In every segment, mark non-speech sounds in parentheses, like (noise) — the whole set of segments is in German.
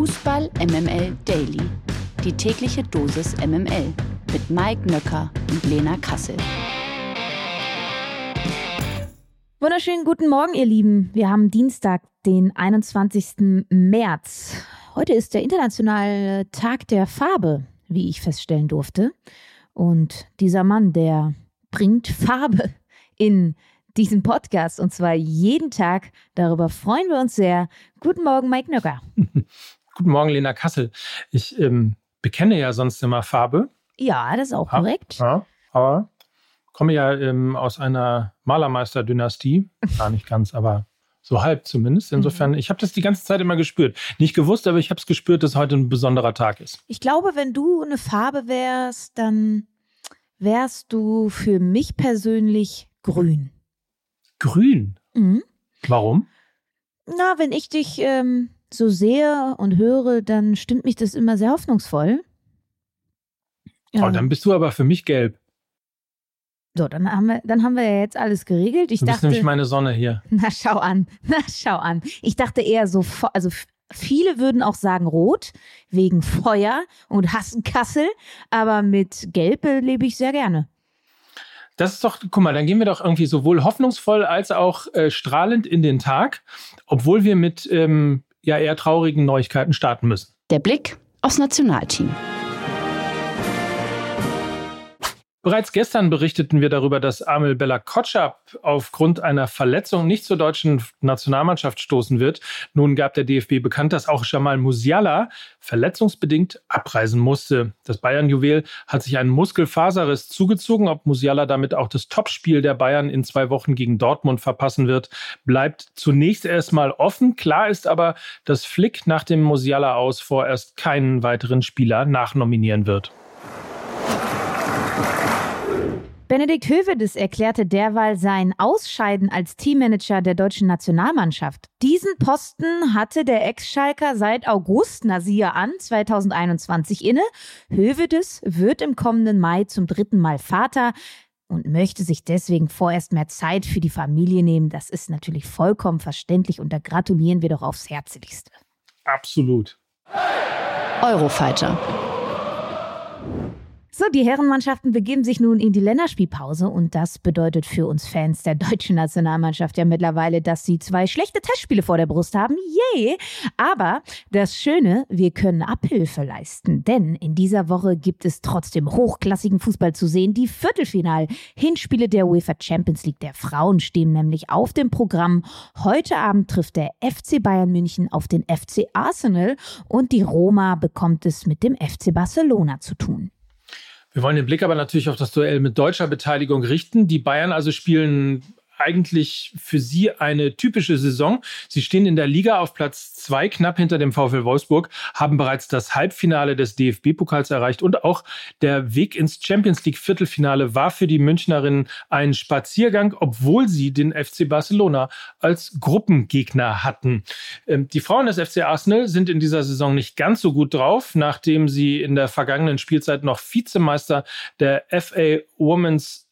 Fußball MML Daily. Die tägliche Dosis MML mit Mike Nöcker und Lena Kassel. Wunderschönen guten Morgen, ihr Lieben. Wir haben Dienstag, den 21. März. Heute ist der internationale Tag der Farbe, wie ich feststellen durfte. Und dieser Mann, der bringt Farbe in diesen Podcast und zwar jeden Tag. Darüber freuen wir uns sehr. Guten Morgen, Mike Nöcker. (laughs) Guten Morgen, Lena Kassel. Ich ähm, bekenne ja sonst immer Farbe. Ja, das ist auch ja, korrekt. Ja, aber komme ja ähm, aus einer Malermeister-Dynastie. (laughs) Gar nicht ganz, aber so halb zumindest. Insofern, mhm. ich habe das die ganze Zeit immer gespürt. Nicht gewusst, aber ich habe es gespürt, dass heute ein besonderer Tag ist. Ich glaube, wenn du eine Farbe wärst, dann wärst du für mich persönlich grün. Grün? Mhm. Warum? Na, wenn ich dich ähm, so sehe und höre, dann stimmt mich das immer sehr hoffnungsvoll. Ja. Oh, dann bist du aber für mich gelb. So, dann haben wir, dann haben wir ja jetzt alles geregelt. Ich du bist dachte, nämlich meine Sonne hier. (laughs) Na, schau an. Na, schau an. Ich dachte eher so, also viele würden auch sagen rot, wegen Feuer und hassen Kassel, aber mit Gelb lebe ich sehr gerne. Das ist doch, guck mal, dann gehen wir doch irgendwie sowohl hoffnungsvoll als auch äh, strahlend in den Tag, obwohl wir mit ähm, ja eher traurigen Neuigkeiten starten müssen. Der Blick aufs Nationalteam. Bereits gestern berichteten wir darüber, dass Amel Bella Kotschap aufgrund einer Verletzung nicht zur deutschen Nationalmannschaft stoßen wird. Nun gab der DFB bekannt, dass auch Jamal Musiala verletzungsbedingt abreisen musste. Das Bayern-Juwel hat sich einen Muskelfaserriss zugezogen. Ob Musiala damit auch das Topspiel der Bayern in zwei Wochen gegen Dortmund verpassen wird, bleibt zunächst erstmal offen. Klar ist aber, dass Flick nach dem Musiala aus vorerst keinen weiteren Spieler nachnominieren wird. Benedikt Hövedes erklärte derweil sein Ausscheiden als Teammanager der deutschen Nationalmannschaft. Diesen Posten hatte der Ex-Schalker seit August, na siehe an, 2021 inne. Hövedes wird im kommenden Mai zum dritten Mal Vater und möchte sich deswegen vorerst mehr Zeit für die Familie nehmen. Das ist natürlich vollkommen verständlich und da gratulieren wir doch aufs Herzlichste. Absolut. Eurofighter. So, die Herrenmannschaften begeben sich nun in die Länderspielpause und das bedeutet für uns Fans der deutschen Nationalmannschaft ja mittlerweile, dass sie zwei schlechte Testspiele vor der Brust haben. Yay! Aber das Schöne, wir können Abhilfe leisten, denn in dieser Woche gibt es trotzdem hochklassigen Fußball zu sehen. Die Viertelfinal-Hinspiele der UEFA Champions League der Frauen stehen nämlich auf dem Programm. Heute Abend trifft der FC Bayern München auf den FC Arsenal und die Roma bekommt es mit dem FC Barcelona zu tun. Wir wollen den Blick aber natürlich auf das Duell mit deutscher Beteiligung richten. Die Bayern also spielen eigentlich für sie eine typische Saison. Sie stehen in der Liga auf Platz zwei, knapp hinter dem VfL Wolfsburg, haben bereits das Halbfinale des DFB-Pokals erreicht und auch der Weg ins Champions League Viertelfinale war für die Münchnerinnen ein Spaziergang, obwohl sie den FC Barcelona als Gruppengegner hatten. Ähm, die Frauen des FC Arsenal sind in dieser Saison nicht ganz so gut drauf, nachdem sie in der vergangenen Spielzeit noch Vizemeister der FA Women's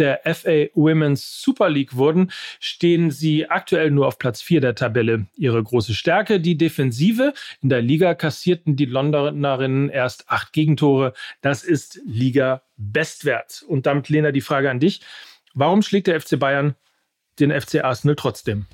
der FA Women's Super League wurden, stehen sie aktuell nur auf Platz 4 der Tabelle. Ihre große Stärke, die Defensive. In der Liga kassierten die Londonerinnen erst acht Gegentore. Das ist Liga-Bestwert. Und damit, Lena, die Frage an dich. Warum schlägt der FC Bayern den FC Arsenal trotzdem?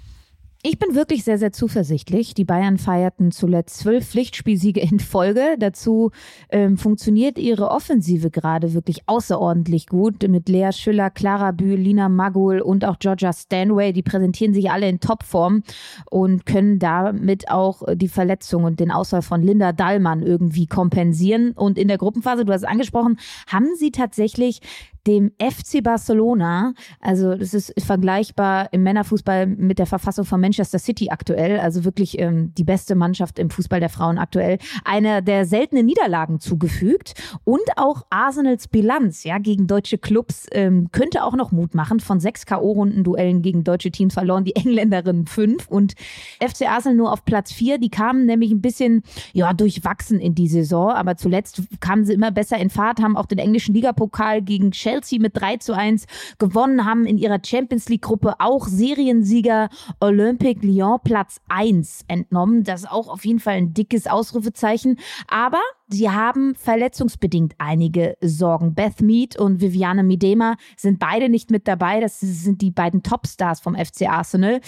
Ich bin wirklich sehr, sehr zuversichtlich. Die Bayern feierten zuletzt zwölf Pflichtspielsiege in Folge. Dazu ähm, funktioniert ihre Offensive gerade wirklich außerordentlich gut mit Lea Schüller, Clara Bühl, Lina Magul und auch Georgia Stanway. Die präsentieren sich alle in Topform und können damit auch die Verletzung und den Ausfall von Linda Dallmann irgendwie kompensieren. Und in der Gruppenphase, du hast es angesprochen, haben sie tatsächlich dem FC Barcelona, also das ist vergleichbar im Männerfußball mit der Verfassung von Manchester City aktuell, also wirklich ähm, die beste Mannschaft im Fußball der Frauen aktuell, eine der seltenen Niederlagen zugefügt und auch Arsenals Bilanz ja gegen deutsche Clubs ähm, könnte auch noch Mut machen. Von sechs KO-Runden-Duellen gegen deutsche Teams verloren die Engländerinnen fünf und FC Arsenal nur auf Platz vier. Die kamen nämlich ein bisschen ja durchwachsen in die Saison, aber zuletzt kamen sie immer besser in Fahrt, haben auch den englischen Ligapokal gegen Chelsea Chelsea mit 3 zu 1 gewonnen, haben in ihrer Champions League Gruppe auch Seriensieger Olympique Lyon Platz 1 entnommen. Das ist auch auf jeden Fall ein dickes Ausrufezeichen. Aber sie haben verletzungsbedingt einige Sorgen. Beth Mead und Viviane Midema sind beide nicht mit dabei. Das sind die beiden Topstars vom FC Arsenal.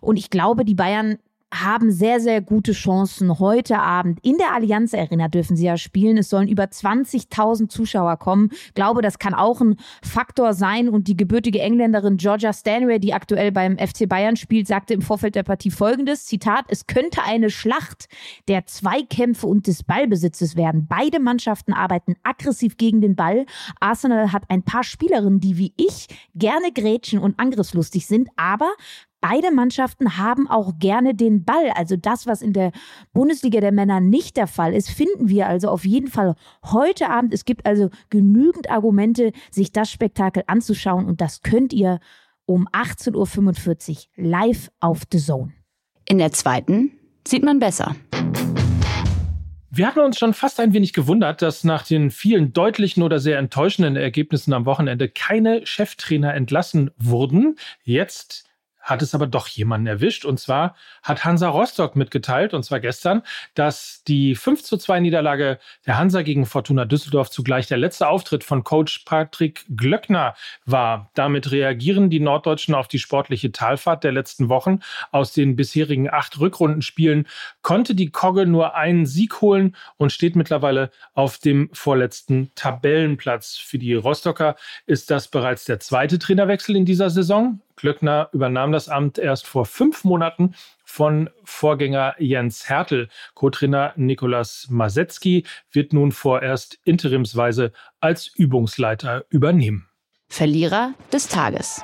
Und ich glaube, die Bayern haben sehr, sehr gute Chancen. Heute Abend in der Allianz Arena dürfen sie ja spielen. Es sollen über 20.000 Zuschauer kommen. Ich glaube, das kann auch ein Faktor sein. Und die gebürtige Engländerin Georgia Stanway, die aktuell beim FC Bayern spielt, sagte im Vorfeld der Partie folgendes, Zitat, es könnte eine Schlacht der Zweikämpfe und des Ballbesitzes werden. Beide Mannschaften arbeiten aggressiv gegen den Ball. Arsenal hat ein paar Spielerinnen, die wie ich gerne grätschen und angriffslustig sind, aber Beide Mannschaften haben auch gerne den Ball. Also das, was in der Bundesliga der Männer nicht der Fall ist, finden wir also auf jeden Fall heute Abend. Es gibt also genügend Argumente, sich das Spektakel anzuschauen und das könnt ihr um 18.45 Uhr live auf The Zone. In der zweiten sieht man besser. Wir hatten uns schon fast ein wenig gewundert, dass nach den vielen deutlichen oder sehr enttäuschenden Ergebnissen am Wochenende keine Cheftrainer entlassen wurden. Jetzt hat es aber doch jemanden erwischt. Und zwar hat Hansa Rostock mitgeteilt, und zwar gestern, dass die 5 zu 2 Niederlage der Hansa gegen Fortuna Düsseldorf zugleich der letzte Auftritt von Coach Patrick Glöckner war. Damit reagieren die Norddeutschen auf die sportliche Talfahrt der letzten Wochen. Aus den bisherigen acht Rückrundenspielen konnte die Kogge nur einen Sieg holen und steht mittlerweile auf dem vorletzten Tabellenplatz. Für die Rostocker ist das bereits der zweite Trainerwechsel in dieser Saison. Glöckner übernahm das Amt erst vor fünf Monaten von Vorgänger Jens Hertel. Co-Trainer Nikolas Masetzky wird nun vorerst interimsweise als Übungsleiter übernehmen. Verlierer des Tages.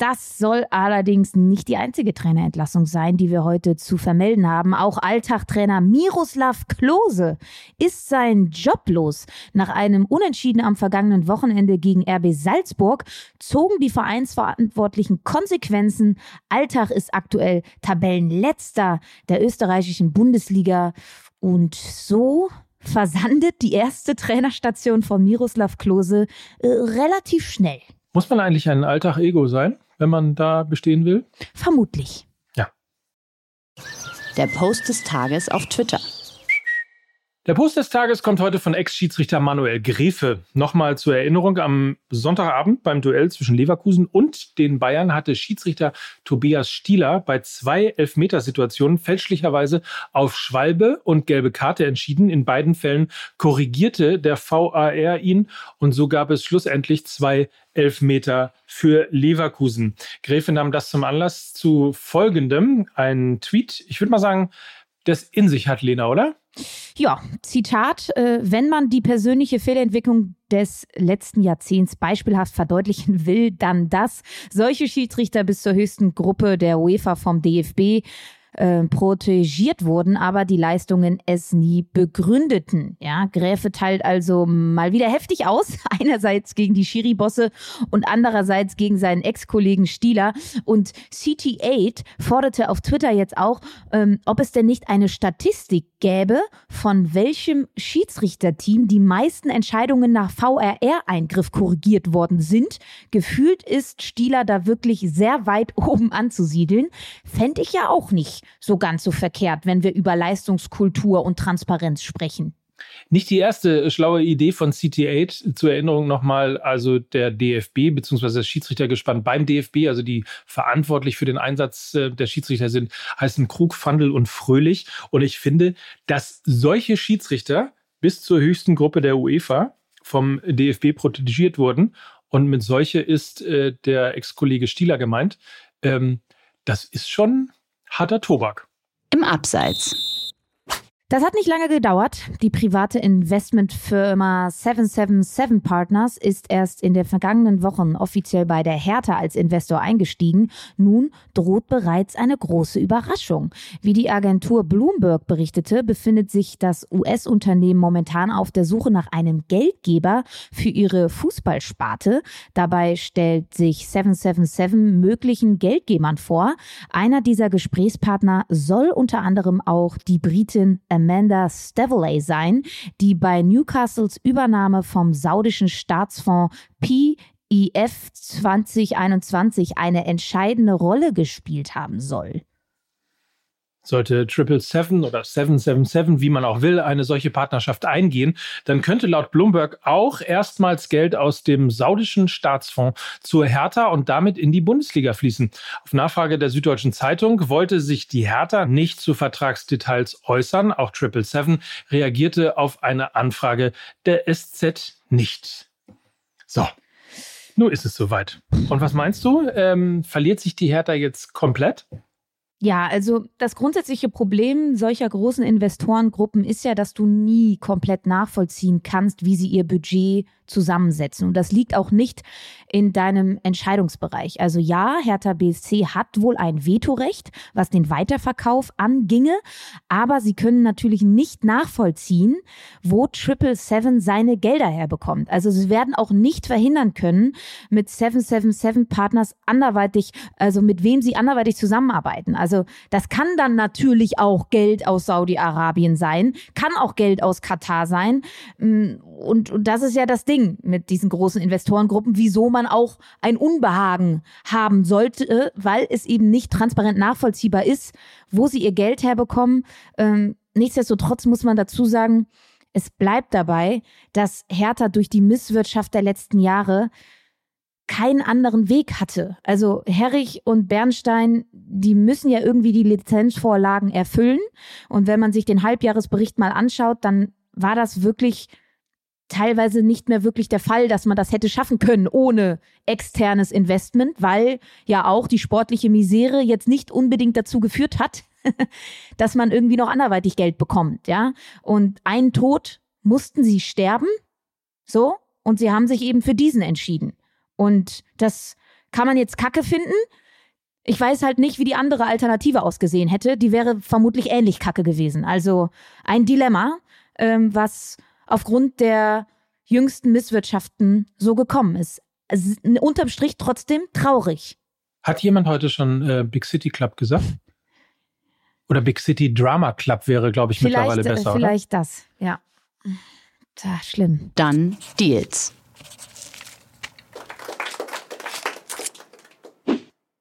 Das soll allerdings nicht die einzige Trainerentlassung sein, die wir heute zu vermelden haben. Auch Alltagtrainer Miroslav Klose ist sein Job los. Nach einem Unentschieden am vergangenen Wochenende gegen RB Salzburg zogen die Vereinsverantwortlichen Konsequenzen. Alltag ist aktuell Tabellenletzter der österreichischen Bundesliga und so versandet die erste Trainerstation von Miroslav Klose äh, relativ schnell. Muss man eigentlich ein Alltag-Ego sein? Wenn man da bestehen will? Vermutlich. Ja. Der Post des Tages auf Twitter. Der Post des Tages kommt heute von Ex-Schiedsrichter Manuel Grefe. Nochmal zur Erinnerung, am Sonntagabend beim Duell zwischen Leverkusen und den Bayern hatte Schiedsrichter Tobias Stieler bei zwei Elfmetersituationen fälschlicherweise auf Schwalbe und gelbe Karte entschieden. In beiden Fällen korrigierte der VAR ihn und so gab es schlussendlich zwei Elfmeter für Leverkusen. Grefe nahm das zum Anlass zu folgendem, ein Tweet, ich würde mal sagen, das in sich hat, Lena, oder? Ja, Zitat, äh, wenn man die persönliche Fehlentwicklung des letzten Jahrzehnts beispielhaft verdeutlichen will, dann das. Solche Schiedsrichter bis zur höchsten Gruppe der UEFA vom DFB äh, protegiert wurden, aber die Leistungen es nie begründeten. Ja, Gräfe teilt also mal wieder heftig aus, (laughs) einerseits gegen die Schiri-Bosse und andererseits gegen seinen Ex-Kollegen Stieler. Und CT8 forderte auf Twitter jetzt auch, ähm, ob es denn nicht eine Statistik gäbe, von welchem Schiedsrichterteam die meisten Entscheidungen nach VRR-Eingriff korrigiert worden sind. Gefühlt ist Stieler da wirklich sehr weit (laughs) oben anzusiedeln. Fände ich ja auch nicht so ganz so verkehrt, wenn wir über Leistungskultur und Transparenz sprechen. Nicht die erste schlaue Idee von CT8 zur Erinnerung nochmal, also der DFB bzw. das Schiedsrichtergespann beim DFB, also die verantwortlich für den Einsatz äh, der Schiedsrichter sind, heißen Krug, Fandel und Fröhlich. Und ich finde, dass solche Schiedsrichter bis zur höchsten Gruppe der UEFA vom DFB protegiert wurden. Und mit solche ist äh, der Ex-Kollege Stieler gemeint. Ähm, das ist schon harter Tobak. Im Abseits. Das hat nicht lange gedauert. Die private Investmentfirma 777 Partners ist erst in den vergangenen Wochen offiziell bei der Hertha als Investor eingestiegen. Nun droht bereits eine große Überraschung. Wie die Agentur Bloomberg berichtete, befindet sich das US-Unternehmen momentan auf der Suche nach einem Geldgeber für ihre Fußballsparte. Dabei stellt sich 777 möglichen Geldgebern vor. Einer dieser Gesprächspartner soll unter anderem auch die Britin Amanda Staveley sein, die bei Newcastles Übernahme vom saudischen Staatsfonds PIF 2021 eine entscheidende Rolle gespielt haben soll. Sollte Triple Seven oder 777, wie man auch will, eine solche Partnerschaft eingehen, dann könnte laut Bloomberg auch erstmals Geld aus dem saudischen Staatsfonds zur Hertha und damit in die Bundesliga fließen. Auf Nachfrage der Süddeutschen Zeitung wollte sich die Hertha nicht zu Vertragsdetails äußern. Auch Triple Seven reagierte auf eine Anfrage der SZ nicht. So. Nun ist es soweit. Und was meinst du? Ähm, verliert sich die Hertha jetzt komplett? Ja, also das grundsätzliche Problem solcher großen Investorengruppen ist ja, dass du nie komplett nachvollziehen kannst, wie sie ihr Budget zusammensetzen. Und das liegt auch nicht in deinem Entscheidungsbereich. Also ja, Hertha BSC hat wohl ein Vetorecht, was den Weiterverkauf anginge, aber sie können natürlich nicht nachvollziehen, wo Triple Seven seine Gelder herbekommt. Also sie werden auch nicht verhindern können, mit 777 Partners anderweitig, also mit wem sie anderweitig zusammenarbeiten. Also das kann dann natürlich auch Geld aus Saudi-Arabien sein, kann auch Geld aus Katar sein. Mm, und, und das ist ja das Ding. Ding mit diesen großen Investorengruppen, wieso man auch ein Unbehagen haben sollte, weil es eben nicht transparent nachvollziehbar ist, wo sie ihr Geld herbekommen. Ähm, nichtsdestotrotz muss man dazu sagen, es bleibt dabei, dass Hertha durch die Misswirtschaft der letzten Jahre keinen anderen Weg hatte. Also Herrich und Bernstein, die müssen ja irgendwie die Lizenzvorlagen erfüllen. Und wenn man sich den Halbjahresbericht mal anschaut, dann war das wirklich teilweise nicht mehr wirklich der Fall, dass man das hätte schaffen können ohne externes Investment, weil ja auch die sportliche Misere jetzt nicht unbedingt dazu geführt hat, (laughs) dass man irgendwie noch anderweitig Geld bekommt, ja. Und einen Tod mussten sie sterben, so, und sie haben sich eben für diesen entschieden. Und das kann man jetzt kacke finden. Ich weiß halt nicht, wie die andere Alternative ausgesehen hätte. Die wäre vermutlich ähnlich kacke gewesen. Also ein Dilemma, ähm, was aufgrund der jüngsten Misswirtschaften so gekommen ist. Also, unterm Strich trotzdem traurig. Hat jemand heute schon äh, Big City Club gesagt? Oder Big City Drama Club wäre, glaube ich, vielleicht, mittlerweile äh, besser. Vielleicht oder? das, ja. Da, schlimm. Dann Deals.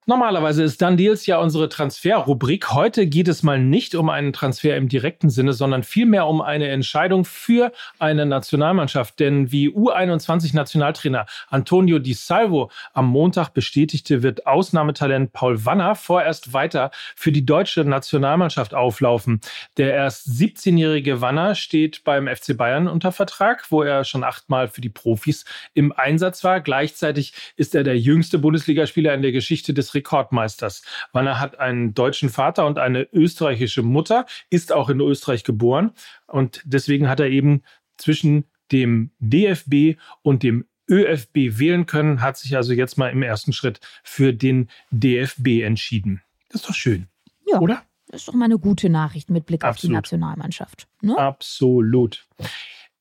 Normalerweise ist Done Deals ja unsere Transferrubrik. Heute geht es mal nicht um einen Transfer im direkten Sinne, sondern vielmehr um eine Entscheidung für eine Nationalmannschaft. Denn wie U21-Nationaltrainer Antonio Di Salvo am Montag bestätigte, wird Ausnahmetalent Paul Wanner vorerst weiter für die deutsche Nationalmannschaft auflaufen. Der erst 17-jährige Wanner steht beim FC Bayern unter Vertrag, wo er schon achtmal für die Profis im Einsatz war. Gleichzeitig ist er der jüngste Bundesligaspieler in der Geschichte des Rekordmeisters. Wanner hat einen deutschen Vater und eine österreichische Mutter, ist auch in Österreich geboren und deswegen hat er eben zwischen dem DFB und dem ÖFB wählen können, hat sich also jetzt mal im ersten Schritt für den DFB entschieden. Das ist doch schön, ja. oder? Das ist doch mal eine gute Nachricht mit Blick Absolut. auf die Nationalmannschaft. Ne? Absolut.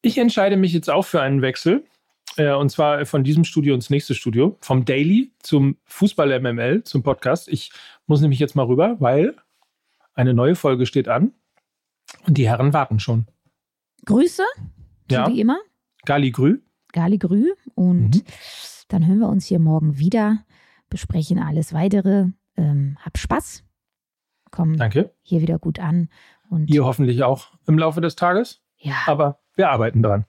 Ich entscheide mich jetzt auch für einen Wechsel. Äh, und zwar von diesem Studio ins nächste Studio. Vom Daily zum Fußball MML, zum Podcast. Ich muss nämlich jetzt mal rüber, weil eine neue Folge steht an. Und die Herren warten schon. Grüße, ja. wie immer. Gali Grü. Gali Grü. Und mhm. dann hören wir uns hier morgen wieder, besprechen alles weitere. Ähm, hab Spaß. Komm Danke. hier wieder gut an. Und Ihr hoffentlich auch im Laufe des Tages. Ja. Aber wir arbeiten dran.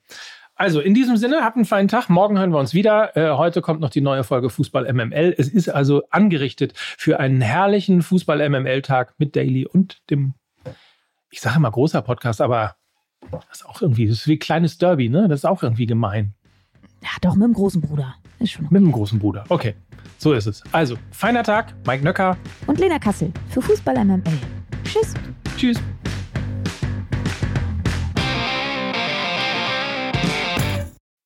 Also in diesem Sinne, habt einen feinen Tag. Morgen hören wir uns wieder. Äh, heute kommt noch die neue Folge Fußball MML. Es ist also angerichtet für einen herrlichen Fußball MML-Tag mit Daily und dem, ich sage immer großer Podcast, aber das ist auch irgendwie, das ist wie kleines Derby, ne? Das ist auch irgendwie gemein. Ja, doch, mit dem großen Bruder. Ist schon okay. Mit dem großen Bruder. Okay, so ist es. Also, feiner Tag, Mike Nöcker. Und Lena Kassel für Fußball MML. Tschüss. Tschüss.